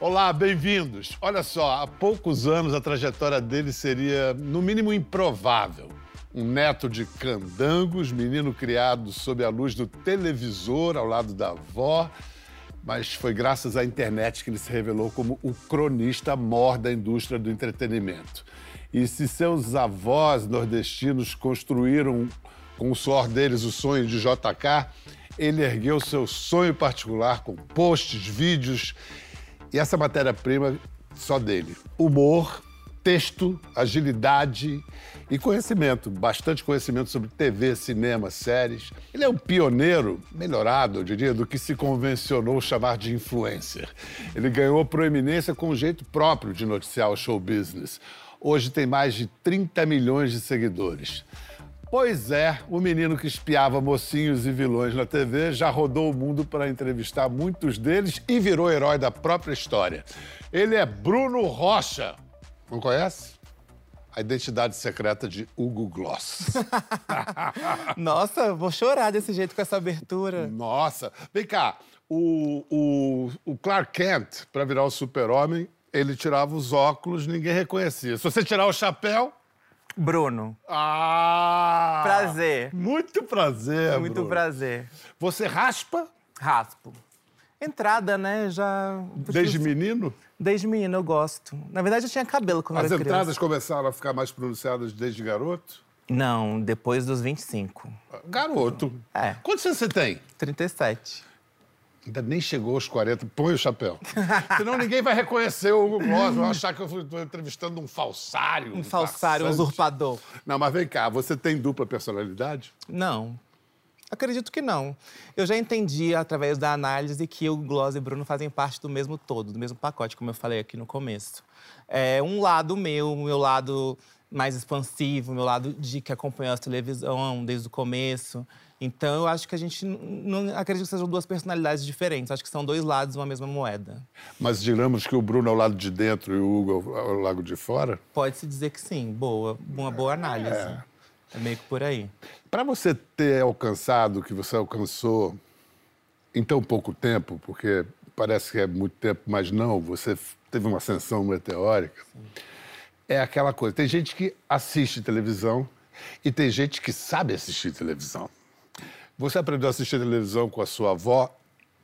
Olá, bem-vindos. Olha só, há poucos anos a trajetória dele seria, no mínimo, improvável. Um neto de candangos, menino criado sob a luz do televisor ao lado da avó, mas foi graças à internet que ele se revelou como o cronista mor da indústria do entretenimento. E se seus avós nordestinos construíram com o suor deles o sonho de JK, ele ergueu seu sonho particular com posts, vídeos e essa matéria-prima só dele. Humor, texto, agilidade e conhecimento, bastante conhecimento sobre TV, cinema, séries. Ele é um pioneiro, melhorado, eu diria, do que se convencionou chamar de influencer. Ele ganhou proeminência com um jeito próprio de noticiar o show business. Hoje tem mais de 30 milhões de seguidores. Pois é, o menino que espiava mocinhos e vilões na TV já rodou o mundo para entrevistar muitos deles e virou herói da própria história. Ele é Bruno Rocha. Não conhece? A identidade secreta de Hugo Gloss. Nossa, vou chorar desse jeito com essa abertura. Nossa. Vem cá, o, o, o Clark Kent, para virar o super-homem, ele tirava os óculos, ninguém reconhecia. Se você tirar o chapéu. Bruno. Ah! Prazer. Muito prazer. Muito Bruno. prazer. Você raspa Raspo. Entrada, né? Já. desde menino? Desde menino eu gosto. Na verdade, eu tinha cabelo quando As eu era entradas criança. começaram a ficar mais pronunciadas desde garoto? Não, depois dos 25. Garoto. É. Quantos anos você tem? 37. Ainda nem chegou aos 40. Põe o chapéu. Senão ninguém vai reconhecer o Hugo Gloss. Vão achar que eu estou entrevistando um falsário. Um falsário, um usurpador. Não, mas vem cá. Você tem dupla personalidade? Não. Acredito que não. Eu já entendi, através da análise, que o Gloss e Bruno fazem parte do mesmo todo, do mesmo pacote, como eu falei aqui no começo. É um lado meu, o meu lado mais expansivo, o meu lado de que acompanhou a televisão desde o começo. Então, eu acho que a gente não acredito que sejam duas personalidades diferentes. Acho que são dois lados de uma mesma moeda. Mas digamos que o Bruno é o lado de dentro e o Hugo é o lado de fora? Pode-se dizer que sim. Boa, uma boa análise. É meio que por aí. Para você ter alcançado o que você alcançou em tão pouco tempo, porque parece que é muito tempo, mas não, você teve uma ascensão meteórica. É aquela coisa. Tem gente que assiste televisão e tem gente que sabe assistir televisão. Você aprendeu a assistir televisão com a sua avó,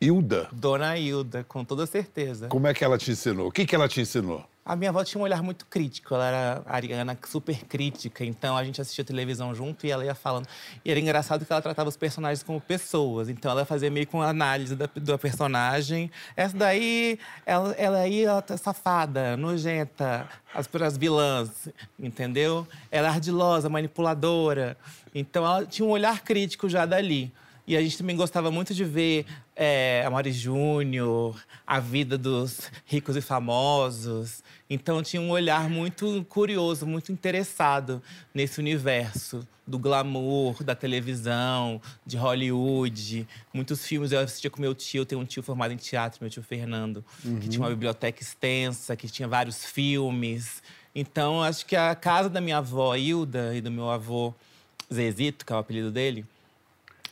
Hilda? Dona Hilda, com toda certeza. Como é que ela te ensinou? O que, que ela te ensinou? A minha avó tinha um olhar muito crítico, ela era ariana super crítica, então a gente assistia televisão junto e ela ia falando. E era engraçado que ela tratava os personagens como pessoas, então ela fazia meio uma análise da, da personagem. Essa daí, ela, ela aí, ela tá safada, nojenta, as, as vilãs, entendeu? Ela é ardilosa, manipuladora. Então ela tinha um olhar crítico já dali. E a gente também gostava muito de ver é, Amaury Júnior, a vida dos ricos e famosos. Então tinha um olhar muito curioso, muito interessado nesse universo do glamour, da televisão, de Hollywood. Muitos filmes eu assistia com meu tio, eu tenho um tio formado em teatro, meu tio Fernando, que tinha uma biblioteca extensa, que tinha vários filmes. Então acho que a casa da minha avó Hilda e do meu avô Zezito, que é o apelido dele,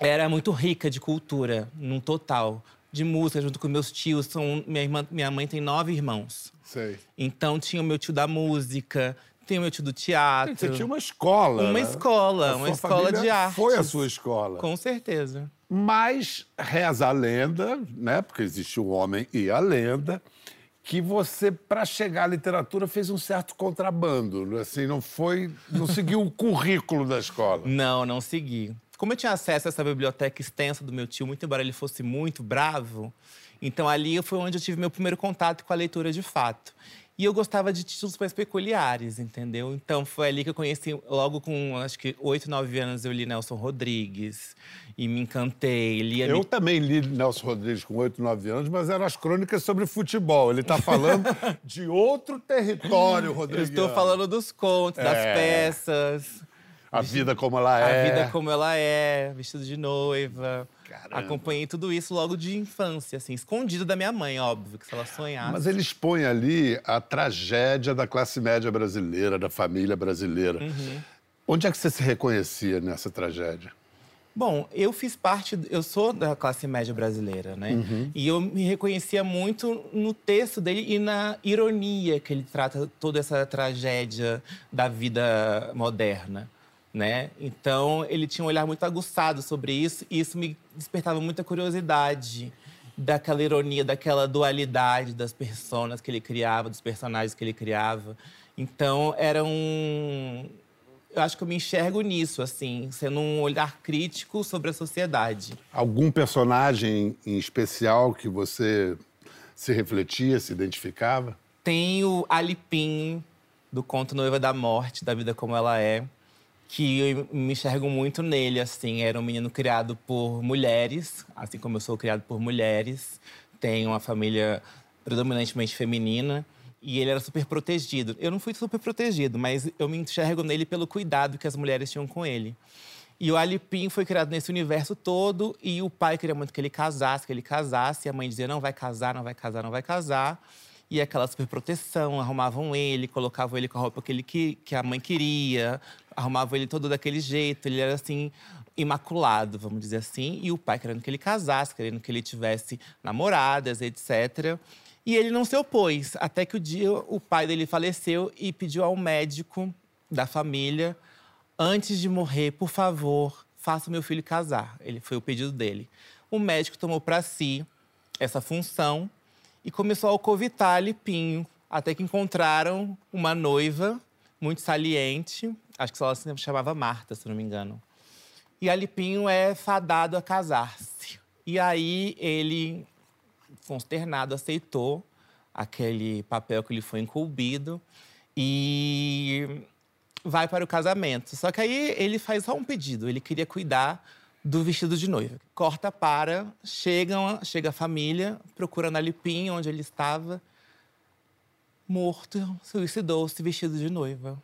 era muito rica de cultura, num total. De música, junto com meus tios. São, minha, irmã, minha mãe tem nove irmãos. Sei. Então tinha o meu tio da música, tem o meu tio do teatro. Você tinha uma escola. Uma né? escola, A uma escola de arte. Foi a sua escola. Com certeza. Mas reza a lenda, né? Porque existe o homem e a lenda, que você, para chegar à literatura, fez um certo contrabando. Assim, não foi. não seguiu o currículo da escola. Não, não segui. Como eu tinha acesso a essa biblioteca extensa do meu tio, muito embora ele fosse muito bravo, então ali foi onde eu tive meu primeiro contato com a leitura de fato. E eu gostava de títulos mais peculiares, entendeu? Então foi ali que eu conheci, logo com acho que oito, nove anos, eu li Nelson Rodrigues e me encantei. Lia Eu também li Nelson Rodrigues com 8, 9 anos, mas eram as crônicas sobre futebol. Ele está falando de outro território, Eu Rodrigues. estou falando dos contos, das É. peças. A vida como ela A é. vida como ela é, vestido de noiva. Caramba. Acompanhei tudo isso logo de infância, assim, escondido da minha mãe, óbvio, que se ela sonhasse. Mas ele expõe ali a tragédia da classe média brasileira, da família brasileira. Uhum. Onde é que você se reconhecia nessa tragédia? Bom, eu fiz parte, eu sou da classe média brasileira, né? Uhum. E eu me reconhecia muito no texto dele e na ironia que ele trata toda essa tragédia da vida moderna, né? Então, ele tinha um olhar muito aguçado sobre isso e isso me despertava muita curiosidade daquela ironia, daquela dualidade das personas que ele criava, dos personagens que ele criava. Então, era um eu acho que eu me enxergo nisso, assim, sendo um olhar crítico sobre a sociedade. Algum personagem em especial que você se refletia, se identificava? Tem o Alipim, do conto Noiva da Morte, da vida como ela é, que eu me enxergo muito nele, assim. Era um menino criado por mulheres, assim como eu sou criado por mulheres. Tem uma família predominantemente feminina. E ele era super protegido. Eu não fui super protegido, mas eu me enxergo nele pelo cuidado que as mulheres tinham com ele. E o Alipim foi criado nesse universo todo e o pai queria muito que ele casasse, que ele casasse. E a mãe dizia: não vai casar, não vai casar, não vai casar. E aquela super proteção, arrumavam ele, colocavam ele com a roupa que, ele, que, que a mãe queria, arrumavam ele todo daquele jeito. Ele era assim, imaculado, vamos dizer assim. E o pai querendo que ele casasse, querendo que ele tivesse namoradas, etc. E ele não se opôs, até que o dia o pai dele faleceu e pediu ao médico da família, antes de morrer, por favor, faça meu filho casar. Ele foi o pedido dele. O médico tomou para si essa função e começou a alcovitar Lipinho, até que encontraram uma noiva muito saliente, acho que ela se chamava Marta, se não me engano. E a Lipinho é fadado a casar-se. E aí ele consternado, aceitou aquele papel que lhe foi incumbido e vai para o casamento. Só que aí ele faz só um pedido, ele queria cuidar do vestido de noiva. Corta para, chegam, chega a família, procura na Lipinha, onde ele estava, morto, suicidou-se vestido de noiva.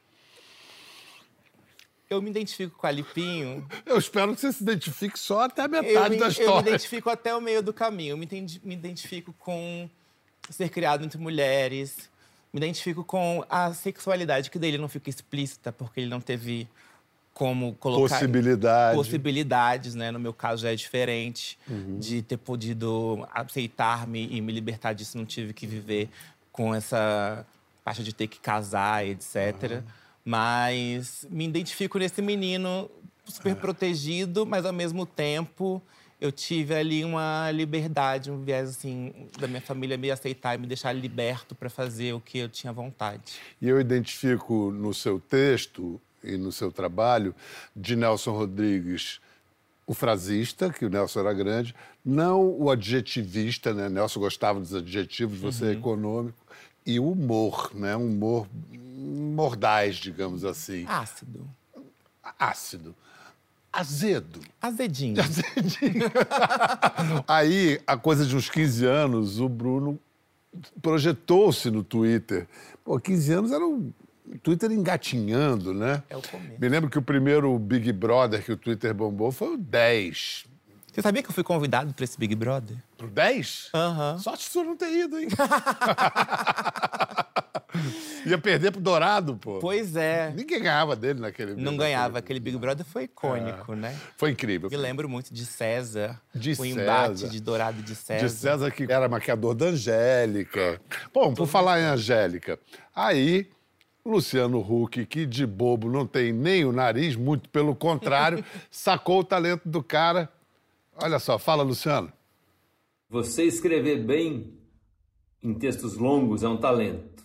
Eu me identifico com a Lipinho. Eu espero que você se identifique só até a metade me, da história. Eu me identifico até o meio do caminho. Eu me, me identifico com ser criado entre mulheres. Me identifico com a sexualidade, que dele não fica explícita, porque ele não teve como colocar Possibilidade. possibilidades, né? No meu caso já é diferente uhum. de ter podido aceitar-me e me libertar disso, não tive que viver com essa parte de ter que casar, etc. Uhum. Mas me identifico nesse menino super protegido, mas ao mesmo tempo eu tive ali uma liberdade, um viés assim da minha família me aceitar e me deixar liberto para fazer o que eu tinha vontade. E eu identifico no seu texto e no seu trabalho de Nelson Rodrigues o frasista, que o Nelson era grande, não o adjetivista, né? Nelson gostava dos adjetivos, você é uhum. é econômico, e o humor, né? Um humor mordaz, digamos assim. Ácido. Ácido. Azedo. Azedinho. Azedinho. Aí, a coisa de uns 15 anos, o Bruno projetou-se no Twitter. Pô, 15 anos era o Twitter engatinhando, né? É o começo. Me lembro que o primeiro Big Brother que o Twitter bombou foi o 10. Você sabia que eu fui convidado para esse Big Brother? Pro 10? Aham. Uhum. Sorte de não ter ido, hein? Ia perder pro Dourado, pô. Pois é. Ninguém ganhava dele naquele Não ganhava. Aquele Big Brother foi icônico, é. né? Foi incrível. Me lembro muito de César. De o César. embate de Dourado e de César. De César, que era maquiador da Angélica. Bom, por falar em Angélica, aí Luciano Huck, que de bobo não tem nem o nariz, muito pelo contrário, sacou o talento do cara. Olha só, fala, Luciano. Você escrever bem em textos longos é um talento.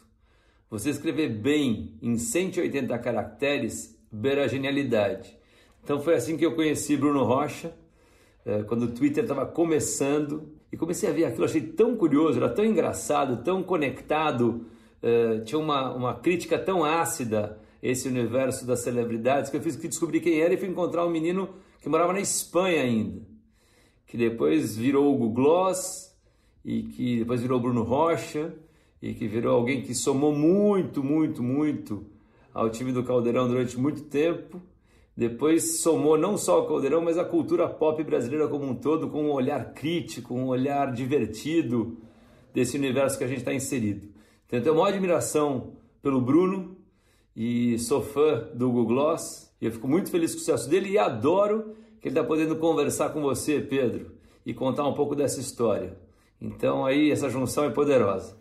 Você escrever bem em 180 caracteres beira a genialidade. Então foi assim que eu conheci Bruno Rocha, eh, quando o Twitter estava começando, e comecei a ver aquilo, achei tão curioso, era tão engraçado, tão conectado, eh, tinha uma, uma crítica tão ácida esse universo das celebridades que eu fiz que descobri quem era e fui encontrar um menino que morava na Espanha ainda, que depois virou o Google Gloss e que depois virou Bruno Rocha e que virou alguém que somou muito, muito, muito ao time do Caldeirão durante muito tempo. Depois somou não só ao Caldeirão, mas a cultura pop brasileira como um todo, com um olhar crítico, um olhar divertido desse universo que a gente está inserido. Tenho uma admiração pelo Bruno e sou fã do Google Gloss. E eu fico muito feliz com o sucesso dele e adoro que ele está podendo conversar com você, Pedro, e contar um pouco dessa história. Então aí essa junção é poderosa.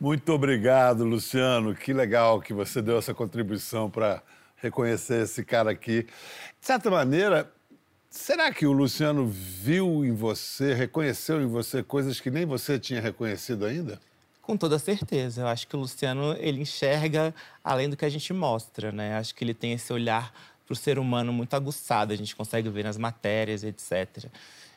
Muito obrigado, Luciano. Que legal que você deu essa contribuição para reconhecer esse cara aqui. De certa maneira, será que o Luciano viu em você, reconheceu em você coisas que nem você tinha reconhecido ainda? Com toda certeza. Eu acho que o Luciano ele enxerga além do que a gente mostra, né? Acho que ele tem esse olhar para o ser humano muito aguçado, a gente consegue ver nas matérias, etc.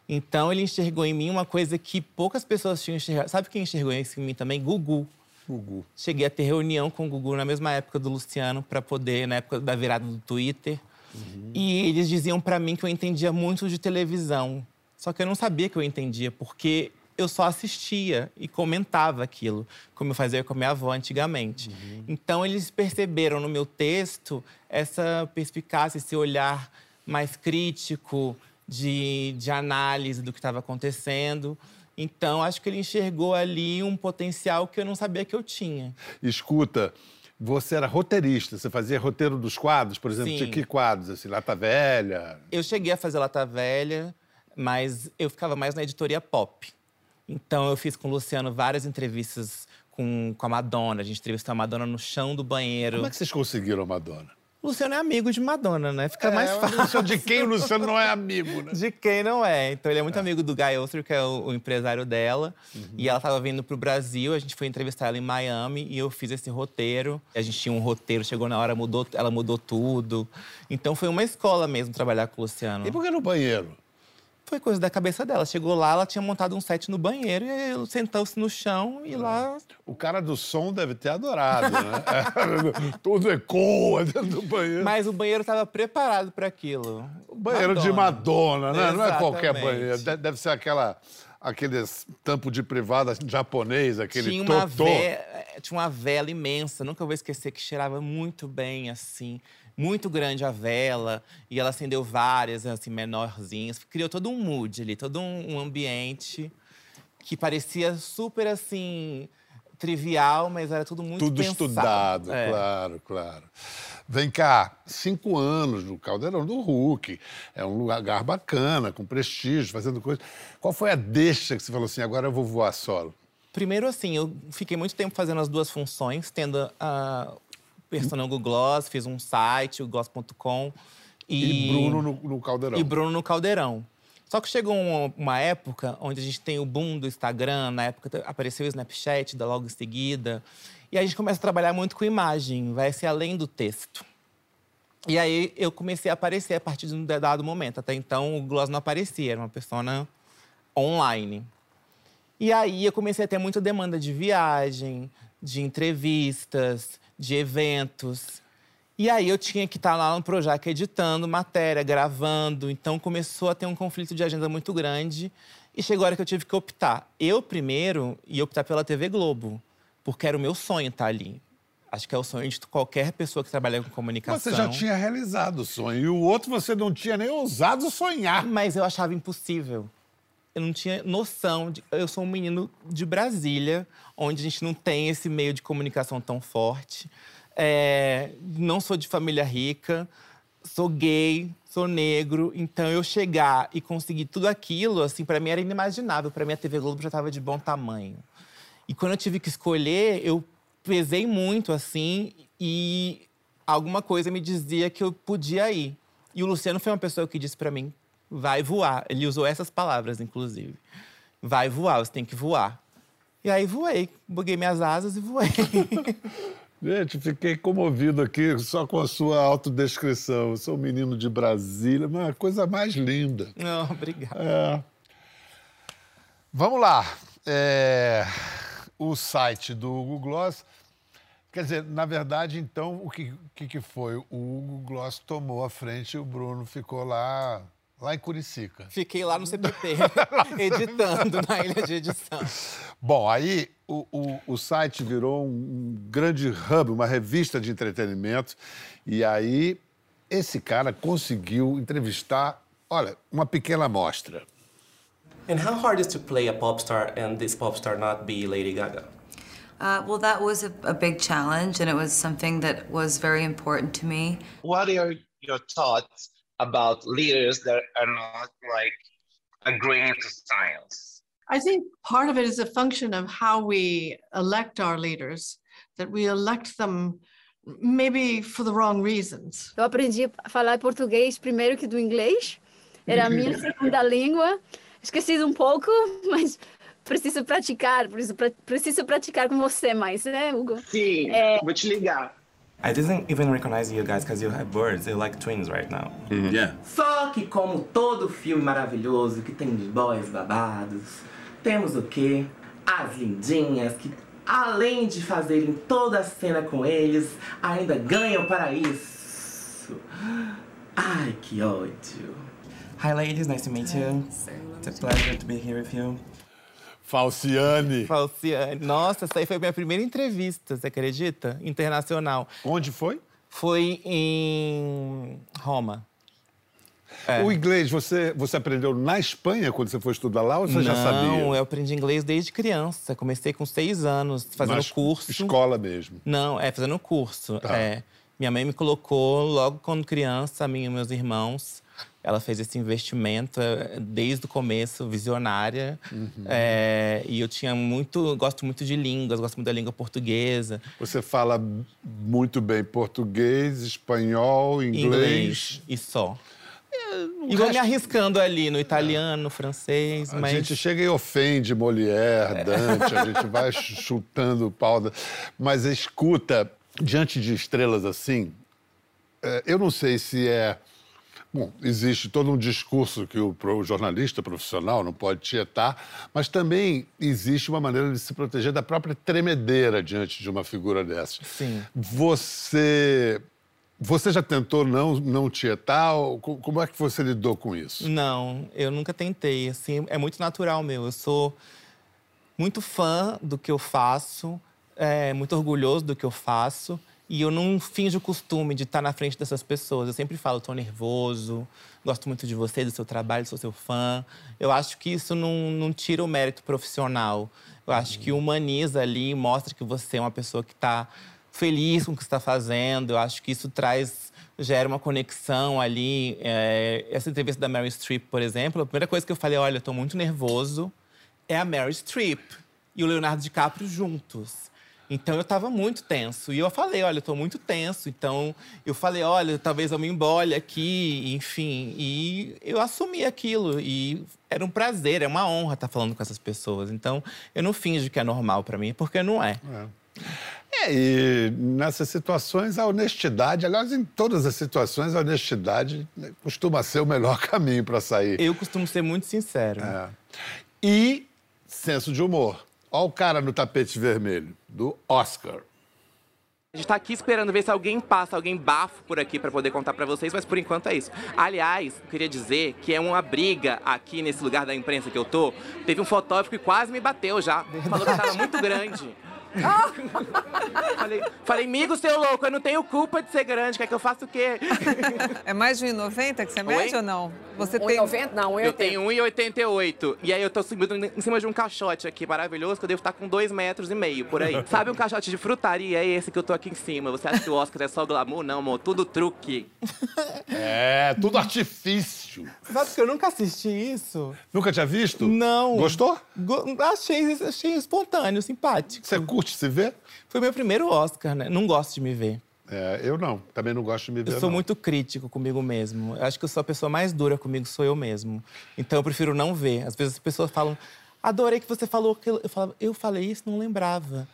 Então ele enxergou em mim uma coisa que poucas pessoas tinham enxergado. Sabe quem enxergou isso em mim também? Gugu. Gugu. Cheguei a ter reunião com o Gugu na mesma época do Luciano para poder, na época da virada do Twitter. Uhum. E eles diziam para mim que eu entendia muito de televisão. Só que eu não sabia que eu entendia, porque eu só assistia e comentava aquilo, como eu fazia com a minha avó antigamente. Uhum. Então eles perceberam no meu texto essa perspicácia, esse olhar mais crítico, de, de análise do que estava acontecendo. Então, acho que ele enxergou ali um potencial que eu não sabia que eu tinha. Escuta, você era roteirista, você fazia roteiro dos quadros, por exemplo, Sim. que quadros? Assim, Lata Velha? Eu cheguei a fazer Lata Velha, mas eu ficava mais na editoria pop. Então, eu fiz com o Luciano várias entrevistas com, com a Madonna. A gente entrevistou a Madonna no chão do banheiro. Como é que vocês conseguiram a Madonna? O Luciano é amigo de Madonna, né? Fica é, mais fácil. De quem o Luciano não é amigo, né? De quem não é. Então ele é muito é. amigo do Guy Oster, que é o, o empresário dela. Uhum. E ela estava vindo pro Brasil, a gente foi entrevistar ela em Miami e eu fiz esse roteiro. A gente tinha um roteiro, chegou na hora, mudou, ela mudou tudo. Então foi uma escola mesmo trabalhar com o Luciano. E por que no banheiro? Foi coisa da cabeça dela. Chegou lá, ela tinha montado um set no banheiro e sentou-se no chão e lá. O cara do som deve ter adorado, né? Tudo ecoa dentro do banheiro. Mas o banheiro estava preparado para aquilo. O banheiro Madonna. de Madonna, né? Exatamente. Não é qualquer banheiro. Deve ser aquela aquele tampo de privada japonês, aquele tinha uma, ve... tinha uma vela imensa, nunca vou esquecer, que cheirava muito bem, assim muito grande a vela e ela acendeu várias, assim, menorzinhas. Criou todo um mood ali, todo um, ambiente que parecia super assim trivial, mas era tudo muito tudo pensado. estudado, é. claro, claro. Vem cá, cinco anos no Caldeirão do Hulk, é um lugar bacana, com prestígio, fazendo coisas. Qual foi a deixa que você falou assim, agora eu vou voar solo? Primeiro, assim, eu fiquei muito tempo fazendo as duas funções, tendo uh, persona Google Gloss, fiz um site, o gloss.com. E, e, Bruno no, no, Caldeirão. E Bruno no Caldeirão. Só que chegou uma, uma, época onde a gente tem o boom do Instagram, na época apareceu o Snapchat, da logo em seguida. E a gente começa a trabalhar muito com imagem, vai ser além do texto. E aí eu comecei a aparecer a partir de um dado momento. Até então o Gloss não aparecia, era uma persona online. E aí eu comecei a ter muita demanda de viagem, de entrevistas, de eventos. E aí eu tinha que estar lá no Projac editando matéria, gravando. Então começou a ter um conflito de agenda muito grande. E chegou a hora que eu tive que optar. Eu primeiro ia optar pela TV Globo, porque era o meu sonho estar ali. Acho que é o sonho de qualquer pessoa que trabalha com comunicação. Você já tinha realizado o sonho. E o outro você não tinha nem ousado sonhar. Mas eu achava impossível. Eu não tinha noção. De... Eu sou um menino de Brasília, onde a gente não tem esse meio de comunicação tão forte. É, não sou de família rica, sou gay, sou negro, então eu chegar e conseguir tudo aquilo, assim, para mim era inimaginável. Para mim a TV Globo já estava de bom tamanho. E quando eu tive que escolher, eu pesei muito assim e alguma coisa me dizia que eu podia ir. E o Luciano foi uma pessoa que disse para mim: "Vai voar". Ele usou essas palavras, inclusive. "Vai voar, você tem que voar". E aí voei, buguei minhas asas e voei. Gente, fiquei comovido aqui só com a sua autodescrição. Eu sou um menino de Brasília, uma coisa mais linda. Não, obrigado. É. Vamos lá. É... O site do Google Gloss. Quer dizer, na verdade, então, o que, que, que foi? O Google Gloss tomou a frente e o Bruno ficou lá Lá em Curicica. Fiquei lá no CPP, editando na ilha de edição. Bom, aí o, o, o, site virou um grande hub, uma revista de entretenimento. E aí esse cara conseguiu entrevistar, olha, uma pequena amostra. And how hard is to play a pop star and this pop star not be Lady Gaga? Uh, well, that was a, a big challenge, and it was something that was very important to me. What are your thoughts about leaders that are not like agreeing to science. I think part of it is a function of how we elect our leaders, that we elect them maybe for the wrong reasons. Eu aprendi a falar português primeiro que do inglês. Era a minha segunda língua. Esqueci um pouco, mas preciso praticar. Preciso, preciso praticar com você mais, né, Hugo? Sim, é... vou te ligar. I didn't even recognize you guys because you have birds. You're like twins right now. Mm -hmm. Yeah. Só que como todo filme maravilhoso que tem de boys babados, temos o quê? As lindinhas que além de fazerem toda a cena com eles, ainda ganham para isso. Ai, que ódio. Hi ladies, nice to meet you. It's a pleasure to be here with you. Falciane. Falciane. Nossa, essa aí foi a minha primeira entrevista, você acredita? Internacional. Onde foi? Foi em Roma. É. O inglês, você, você aprendeu na Espanha quando você foi estudar lá ou você Não, já sabia? Não, eu aprendi inglês desde criança. Comecei com seis anos, fazendo Mas curso. Escola mesmo? Não, é, fazendo curso. Tá. É. Minha mãe me colocou logo quando criança, a mim e meus irmãos. Ela fez esse investimento é, desde o começo, visionária. Uhum. É, e eu tinha muito, gosto muito de línguas, gosto muito da língua portuguesa. Você fala muito bem português, espanhol, inglês. Inglês e só. É, e vou me arriscando ali no italiano, no francês, a mas... A gente chega e ofende Molière, Dante, a gente vai chutando o pau. Da... Mas escuta, diante de estrelas assim, é, eu não sei se é Bom, existe todo um discurso que o, o, jornalista profissional não pode tietar, mas também existe uma maneira de se proteger da própria tremedeira diante de uma figura dessa. Sim. Você. Você já tentou não, não tietar? Como é que você lidou com isso? Não, eu nunca tentei. Assim, é muito natural meu. Eu sou muito fã do que eu faço, é, muito orgulhoso do que eu faço. E eu não finjo o costume de estar na frente dessas pessoas. Eu sempre falo, estou nervoso, gosto muito de você, do seu trabalho, sou seu fã. Eu acho que isso não, não tira o mérito profissional. Eu acho que humaniza ali, mostra que você é uma pessoa que está feliz com o que está fazendo. Eu acho que isso traz, gera uma conexão ali. É, essa entrevista da Mary Streep, por exemplo, a primeira coisa que eu falei, olha, estou muito nervoso, é a Mary Streep e o Leonardo DiCaprio juntos. Então eu estava muito tenso. E eu falei, olha, eu tô muito tenso. Então eu falei, olha, talvez eu me embole aqui, enfim. E eu assumi aquilo. E era um prazer, é uma honra estar falando com essas pessoas. Então eu não finjo que é normal para mim, porque não é. é. É, e nessas situações a honestidade, aliás, em todas as situações, a honestidade costuma ser o melhor caminho para sair. Eu costumo ser muito sincero. É. E senso de humor. Olha o cara no tapete vermelho, do Oscar. A gente tá aqui esperando ver se alguém passa, alguém bafo por aqui para poder contar para vocês, mas por enquanto é isso. Aliás, queria dizer que é uma briga aqui nesse lugar da imprensa que eu tô. Teve um fotógrafo que quase me bateu já. Falou que tava muito grande. falei, falei, amigo, seu louco, eu não tenho culpa de ser grande, quer que eu faça o quê? É mais de 1,90 que você mede ou não? Você 1, tem 90? Não, 1,80. Eu tenho 1,88. E aí eu tô subindo em cima de um caixote aqui maravilhoso, que eu devo estar com 2 metros e meio por aí. Sabe um caixote de frutaria? É esse que eu tô aqui em cima. Você acha que o Oscar é só glamour? Não, amor, tudo truque. É, tudo artifício. Sabe que eu nunca assisti isso? Nunca tinha visto? Não. Gostou? Go achei, achei espontâneo, simpático. Você curte se ver? Foi meu primeiro Oscar, né? Não gosto de me ver. É, eu não, também não gosto de me ver. Eu sou não. muito crítico comigo mesmo. Eu acho que eu sou a pessoa mais dura comigo, sou eu mesmo. Então eu prefiro não ver. Às vezes as pessoas falam, adorei que você falou aquilo. Eu falava, eu falei isso, não lembrava.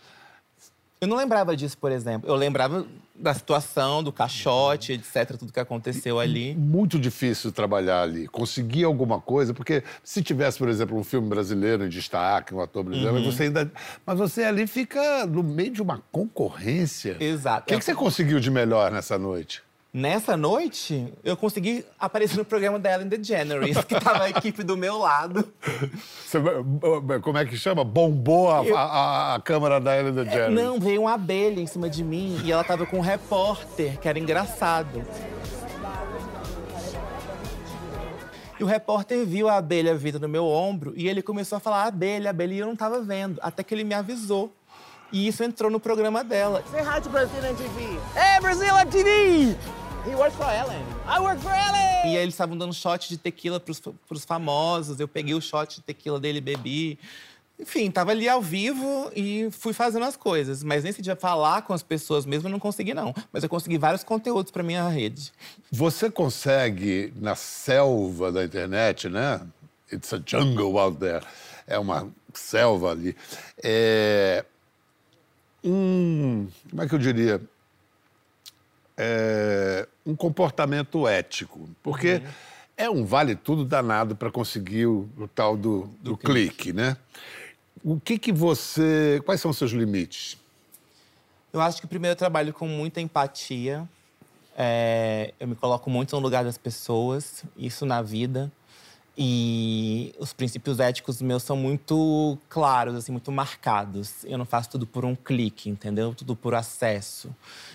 Eu não lembrava disso, por exemplo. Eu lembrava da situação, do caixote, etc., tudo que aconteceu ali. Muito difícil trabalhar ali, conseguir alguma coisa, porque se tivesse, por exemplo, um filme brasileiro em destaque, um ator brasileiro, uhum. você ainda. Mas você ali fica no meio de uma concorrência. Exato. O que, que você conseguiu de melhor nessa noite? Nessa noite, eu consegui aparecer no programa da Ellen DeGeneres, que tava a equipe do meu lado. Você, como é que chama? Bombou a, eu... a, a câmera da Ellen DeGeneres? Não, veio uma abelha em cima de mim e ela tava com um repórter, que era engraçado. E o repórter viu a abelha vindo no meu ombro e ele começou a falar abelha, abelha, e eu não tava vendo, até que ele me avisou. E isso entrou no programa dela. Say hi to Brazilian TV. Hey, Brazilian TV! He works for Ellen. I work for Ellen! E aí eles estavam dando shot de tequila pros, pros famosos. Eu peguei o shot de tequila dele e bebi. Enfim, tava ali ao vivo e fui fazendo as coisas. Mas nesse dia, falar com as pessoas mesmo, eu não consegui, não. Mas eu consegui vários conteúdos para minha rede. Você consegue, na selva da internet, né? It's a jungle out there. É uma selva ali. É... Um. Como é que eu diria? É... Um comportamento ético. Porque. Uhum. É um vale tudo danado para conseguir o, o, tal do, do, do clique, clique, né? O que que você. Quais são os seus limites? Eu acho que primeiro eu trabalho com muita empatia. É, eu me coloco muito no lugar das pessoas, isso na vida. E os princípios éticos meus são muito claros, assim, muito marcados. Eu não faço tudo por um clique, entendeu? Tudo por acesso.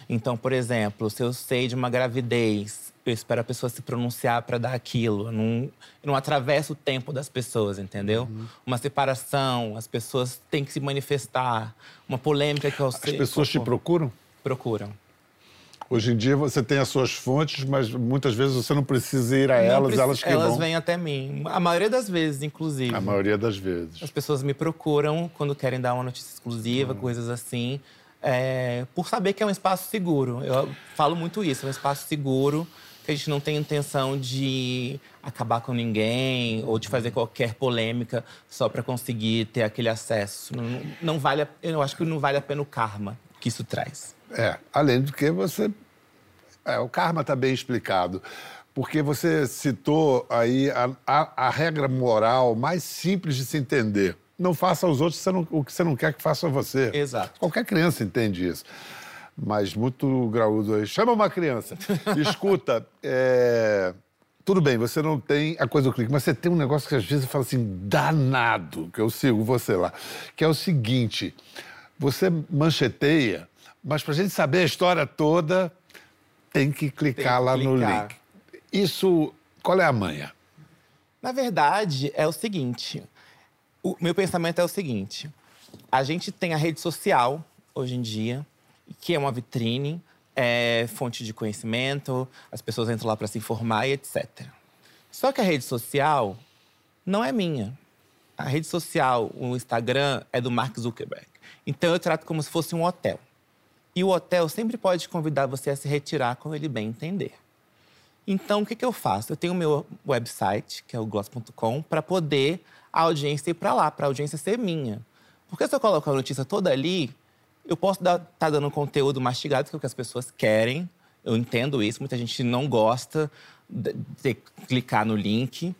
Então, por exemplo, se eu sei de uma gravidez eu espero a pessoa se pronunciar para dar aquilo. Eu não, eu não atravesso o tempo das pessoas, entendeu? Uhum. Uma separação, as pessoas têm que se manifestar. Uma polêmica que eu sei. As pessoas te procuram? Procuram. Hoje em dia você tem as suas fontes, mas muitas vezes você não precisa ir a elas, preciso, elas que Elas vão. vêm até mim. A maioria das vezes, inclusive. A maioria das vezes. As pessoas me procuram quando querem dar uma notícia exclusiva, uhum. coisas assim. É, por saber que é um espaço seguro. Eu falo muito isso, é um espaço seguro que a gente não tem intenção de acabar com ninguém ou de fazer qualquer polêmica só para conseguir ter aquele acesso. Não, não vale, eu acho que não vale a pena o karma que isso traz. É, além do que você, é, o karma está bem explicado. Porque você citou aí a, a, a, regra moral mais simples de se entender. Não faça aos outros o que você não quer que faça a você. Exato. Qualquer criança entende isso mas muito graúdo aí. Chama uma criança. Escuta, é... tudo bem, você não tem a coisa do clique, mas você tem um negócio que às vezes fala assim, danado, que eu sigo você lá, que é o seguinte: você mancheteia, mas para a gente saber a história toda, tem que clicar tem que lá clicar. no link. Isso, qual é a manha? Na verdade, é o seguinte: o meu pensamento é o seguinte. A gente tem a rede social hoje em dia, que é uma vitrine, é fonte de conhecimento, as pessoas entram lá para se informar e etc. Só que a rede social não é minha. A rede social, o Instagram, é do Mark Zuckerberg. Então eu trato como se fosse um hotel. E o hotel sempre pode convidar você a se retirar quando ele bem entender. Então, o que, que eu faço? Eu tenho o meu website, que é o gloss.com, para poder a audiência ir para lá, para a audiência ser minha. Porque se eu coloco a notícia toda ali, eu posso estar tá dando conteúdo mastigado, que é o que as pessoas querem. Eu entendo isso. Muita gente não gosta de, de clicar no link.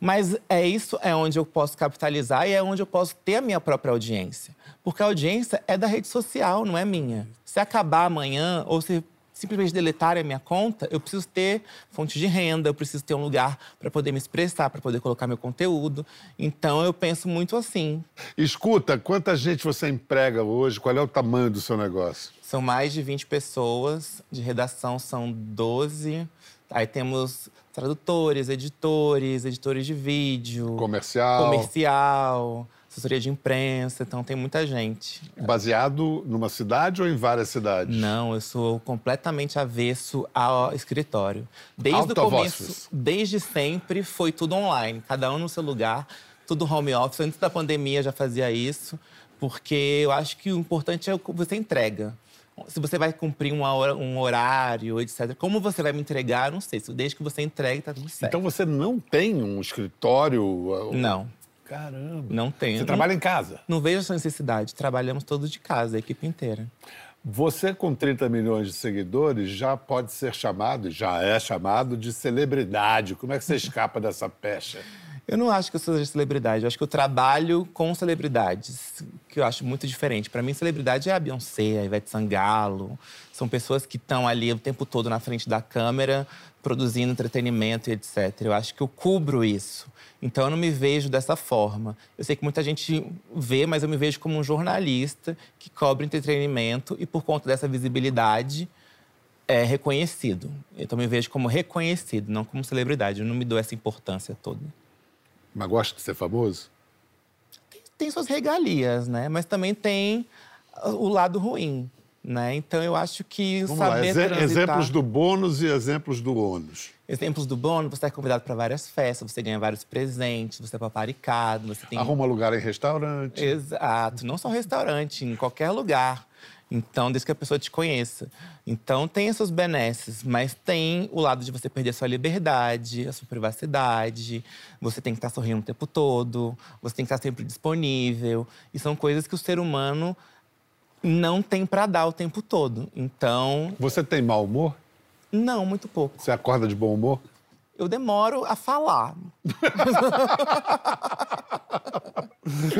Mas é isso é onde eu posso capitalizar e é onde eu posso ter a minha própria audiência. Porque a audiência é da rede social, não é minha. Se acabar amanhã ou se simplesmente deletarem a minha conta, eu preciso ter fonte de renda, eu preciso ter um lugar para poder me expressar, para poder colocar meu conteúdo. Então eu penso muito assim. Escuta, quanta gente você emprega hoje? Qual é o tamanho do seu negócio? São mais de 20 pessoas, de redação são 12. Aí temos tradutores, editores, editores de vídeo. Comercial. Comercial assessoria de imprensa, então tem muita gente. Baseado numa cidade ou em várias cidades? Não, eu sou completamente avesso ao escritório. Desde o começo, desde sempre, foi tudo online, cada um no seu lugar, tudo home office. Antes da pandemia já fazia isso, porque eu acho que o importante é o que você entrega. Se você vai cumprir hora, um horário, etc. Como você vai me entregar, não sei. Desde que você entregue, tá tudo certo. Então você não tem um escritório? Uh, não. Caramba. Não tenho. Você trabalha em casa? Não vejo essa necessidade. Trabalhamos todos de casa, a equipe inteira. Você, com 30 milhões de seguidores, já pode ser chamado, já é chamado de celebridade. Como é que você escapa dessa pecha? Eu não acho que eu seja celebridade. Eu acho que eu trabalho com celebridades, que eu acho muito diferente. Para mim, celebridade é a Beyoncé, a Ivete Sangalo. São pessoas que estão ali o tempo todo na frente da câmera, produzindo entretenimento e etc. Eu acho que eu cubro isso. Então eu não me vejo dessa forma. Eu sei que muita gente vê, mas eu me vejo como um jornalista que cobre entretenimento e por conta dessa visibilidade é reconhecido. Então eu me vejo como reconhecido, não como celebridade. Eu não me dou essa importância toda. Mas gosta de ser famoso? Tem, tem suas regalias, né? Mas também tem o lado ruim. né? Então eu acho que Vamos lá, saber exe- transitar... exemplos do bônus e exemplos do ônus. Exemplos do bônus, você é convidado para várias festas, você ganha vários presentes, você é paparicado, você tem... Arruma lugar em restaurante. Exato, não só restaurante, em qualquer lugar. Então, desde que a pessoa te conheça. Então, tem esses benesses, mas tem o lado de você perder a sua liberdade, a sua privacidade. Você tem que estar sorrindo o tempo todo, você tem que estar sempre disponível. E são coisas que o ser humano não tem para dar o tempo todo. Então, Você tem mau humor? Não, muito pouco. Você acorda de bom humor? Eu demoro a falar.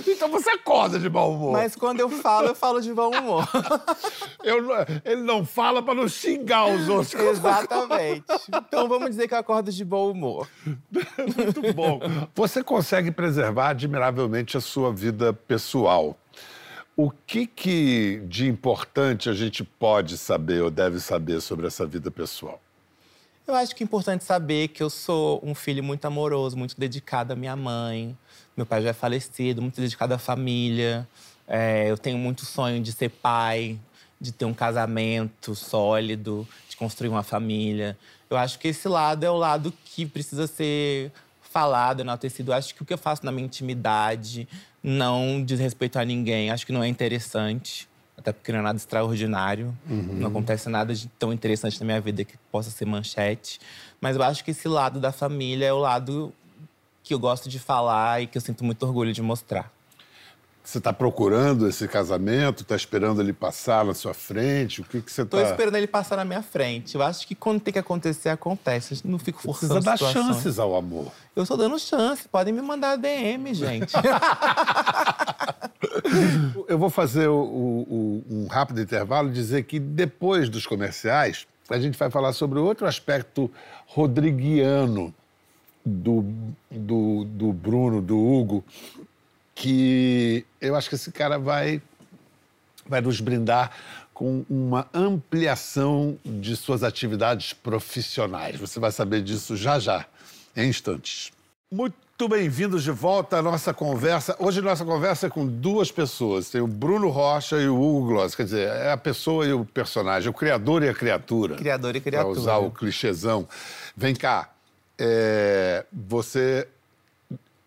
Então você acorda de mau humor. Mas quando eu falo, eu falo de bom humor. Eu ele não fala para não xingar os outros. Exatamente. Então vamos dizer que eu acordo de bom humor. Muito bom. Você consegue preservar admiravelmente a sua vida pessoal. O que, que de importante a gente pode saber ou deve saber sobre essa vida pessoal? Eu acho que é importante saber que eu sou um filho muito amoroso, muito dedicado à minha mãe. Meu pai já é falecido, muito dedicado à família. É, eu tenho muito sonho de ser pai, de ter um casamento sólido, de construir uma família. Eu acho que esse lado é o lado que precisa ser falado, enaltecido. Eu acho que o que eu faço na minha intimidade não diz respeito a ninguém. Acho que não é interessante. Até porque não é nada extraordinário. Não acontece nada de tão interessante na minha vida que possa ser manchete. Mas eu acho que esse lado da família é o lado que eu gosto de falar e que eu sinto muito orgulho de mostrar. Você está procurando esse casamento? Está esperando ele passar na sua frente? O que, que você está. esperando ele passar na minha frente. Eu acho que quando tem que acontecer, acontece. Eu Não fico forçando Precisa dar situações. chances ao amor. Eu tô dando chance. Podem me mandar DM, gente. Eu vou fazer o- o- um rápido intervalo e dizer que depois dos comerciais, a gente vai falar sobre outro aspecto rodriguiano do, do, do Bruno, do Hugo, que eu acho que esse cara vai, vai nos brindar com uma ampliação de suas atividades profissionais. Você vai saber disso já já, em instantes. Muito bem-vindos de volta à nossa conversa. Hoje nossa conversa é com duas pessoas. Tem o Bruno Rocha e o Hugo Gloss. Quer dizer, é a pessoa e o personagem, o criador e a criatura. Criador e Para criatura. usar o clichêzão. Vem cá, é, você...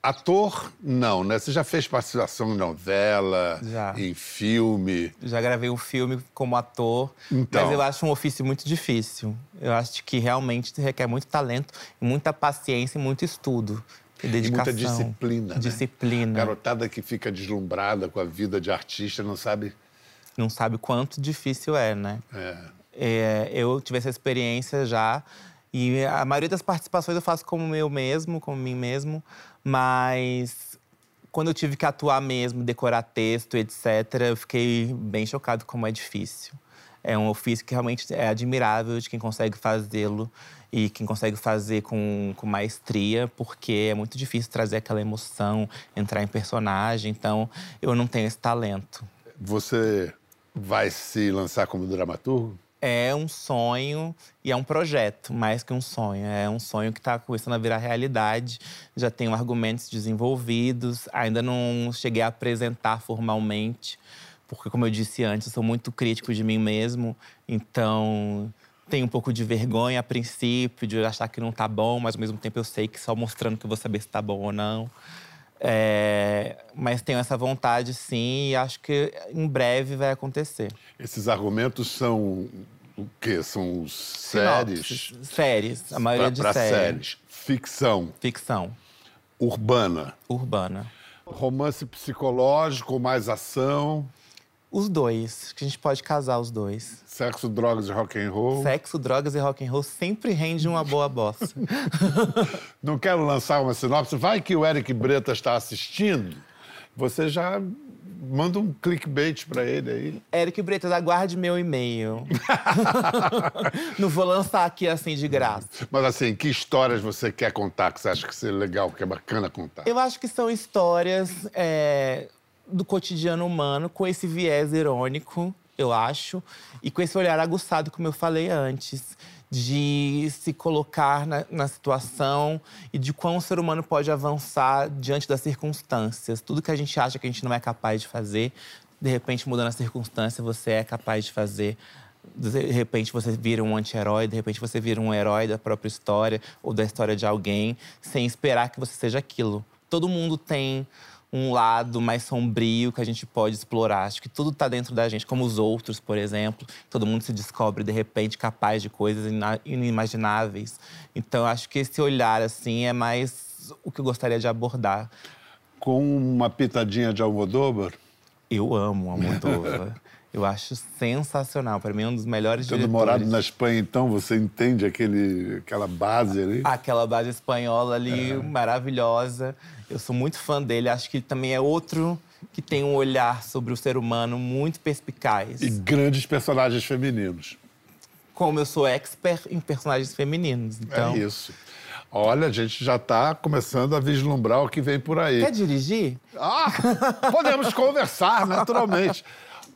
Ator, não, né? Você já fez participação em novela, Já. em filme. Já gravei um filme como ator, Então. mas eu acho um ofício muito difícil. Eu acho que realmente requer muito talento, muita paciência e muito estudo. E E dedicação. muita disciplina. né? Disciplina. Garotada que fica deslumbrada com a vida de artista não sabe. Não sabe quanto difícil é, né? É. É, eu tive essa experiência já. E a maioria das participações eu faço como eu mesmo, como mim mesmo. Mas quando eu tive que atuar mesmo, decorar texto, etc., eu fiquei bem chocado como é difícil. É um ofício que realmente é admirável de quem consegue fazê-lo e quem consegue fazer com, com maestria, porque é muito difícil trazer aquela emoção, entrar em personagem. Então, eu não tenho esse talento. Você vai se lançar como dramaturgo? É um sonho e é um projeto, mais que um sonho. É um sonho que está começando a virar realidade. Já tenho argumentos desenvolvidos, ainda não cheguei a apresentar formalmente, porque, como eu disse antes, eu sou muito crítico de mim mesmo. Então, tenho um pouco de vergonha a princípio, de achar que não tá bom, mas ao mesmo tempo eu sei que só mostrando que eu vou saber se tá bom ou não. É, mas tenho essa vontade, sim, e acho que em breve vai acontecer. Esses argumentos são o quê? São séries? Sinopses. Séries, a maioria Pra- de pra séries. séries. Ficção, Ficção, urbana, urbana. romance psicológico, mais ação, Os dois, que a gente pode casar os dois. sexo, drogas e rock and roll. Sexo, drogas e rock and roll sempre rende uma boa bossa. Não quero lançar uma sinopse. Vai que o Eric Breta está assistindo, você já manda um clickbait para ele aí. Eric Bretas, aguarde meu e-mail. Não vou lançar aqui assim de graça. Mas assim, que histórias você quer contar que você acha que seria legal, que é bacana contar? Eu acho que são histórias é, do cotidiano humano, com esse viés irônico, eu acho, e com esse olhar aguçado, como eu falei antes, de se colocar na, na situação e de como o ser humano pode avançar diante das circunstâncias. Tudo que a gente acha que a gente não é capaz de fazer, De repente, mudando a circunstância, você é capaz de fazer. De repente, você vira um anti-herói, de repente, você vira um herói da própria história ou da história de alguém, sem esperar que você seja aquilo. Todo mundo tem um lado mais sombrio que a gente pode explorar. Acho que tudo está dentro da gente, como os outros, por exemplo. Todo mundo se descobre de repente capaz de coisas inimagináveis. Então, acho que esse olhar assim é mais o que eu gostaria de abordar. Com uma pitadinha de Almodóvar? Eu amo Almodóvar. eu acho sensacional. Para mim, é um dos melhores Tendo diretores. morado na Espanha, então, você entende aquele, aquela base ali? Aquela base espanhola ali, maravilhosa. Eu sou muito fã dele. Acho que ele também é outro que tem um olhar sobre o ser humano muito perspicaz. E grandes personagens femininos. Como eu sou expert em personagens femininos. Então, É isso. Olha, a gente já está começando a vislumbrar o que vem por aí. Quer dirigir? Ah, podemos conversar, naturalmente.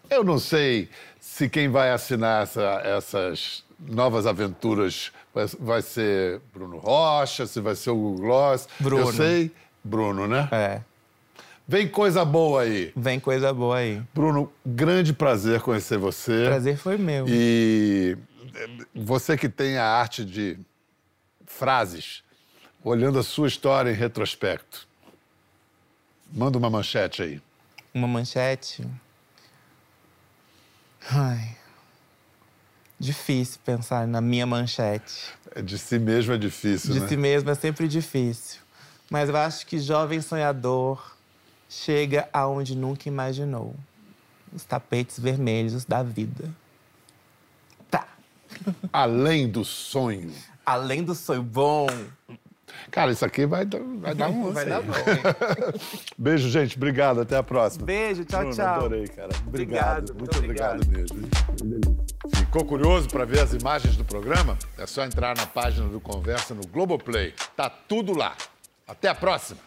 Eu não sei se quem vai assinar essa- essas novas aventuras vai, vai ser Bruno Rocha, se vai ser o Hugo Gloss. Bruno. Eu sei, Bruno, né? É. Vem coisa boa aí. Vem coisa boa aí. Bruno, grande prazer conhecer você. Prazer foi meu. E eh, você que tem a arte de frases, olhando a sua história em retrospecto, manda uma manchete aí. Uma manchete. Ai. Difícil pensar na minha manchete. De si mesmo é difícil, De né? si mesmo é sempre difícil. Mas eu acho que jovem sonhador chega aonde nunca imaginou. Os tapetes vermelhos da vida. Tá. Além do sonho. Além do sonho bom. Cara, isso aqui vai, dar- vai dar um Vai dar bom. Beijo, gente. Obrigado. Até a próxima. Beijo, tchau, Bruno, tchau. Adorei, cara. Obrigado. Obrigado, muito, muito obrigado. obrigado. mesmo. Ficou curioso para ver as imagens do programa? É só entrar na página do Conversa no Globoplay. Tá tudo lá. Até a próxima.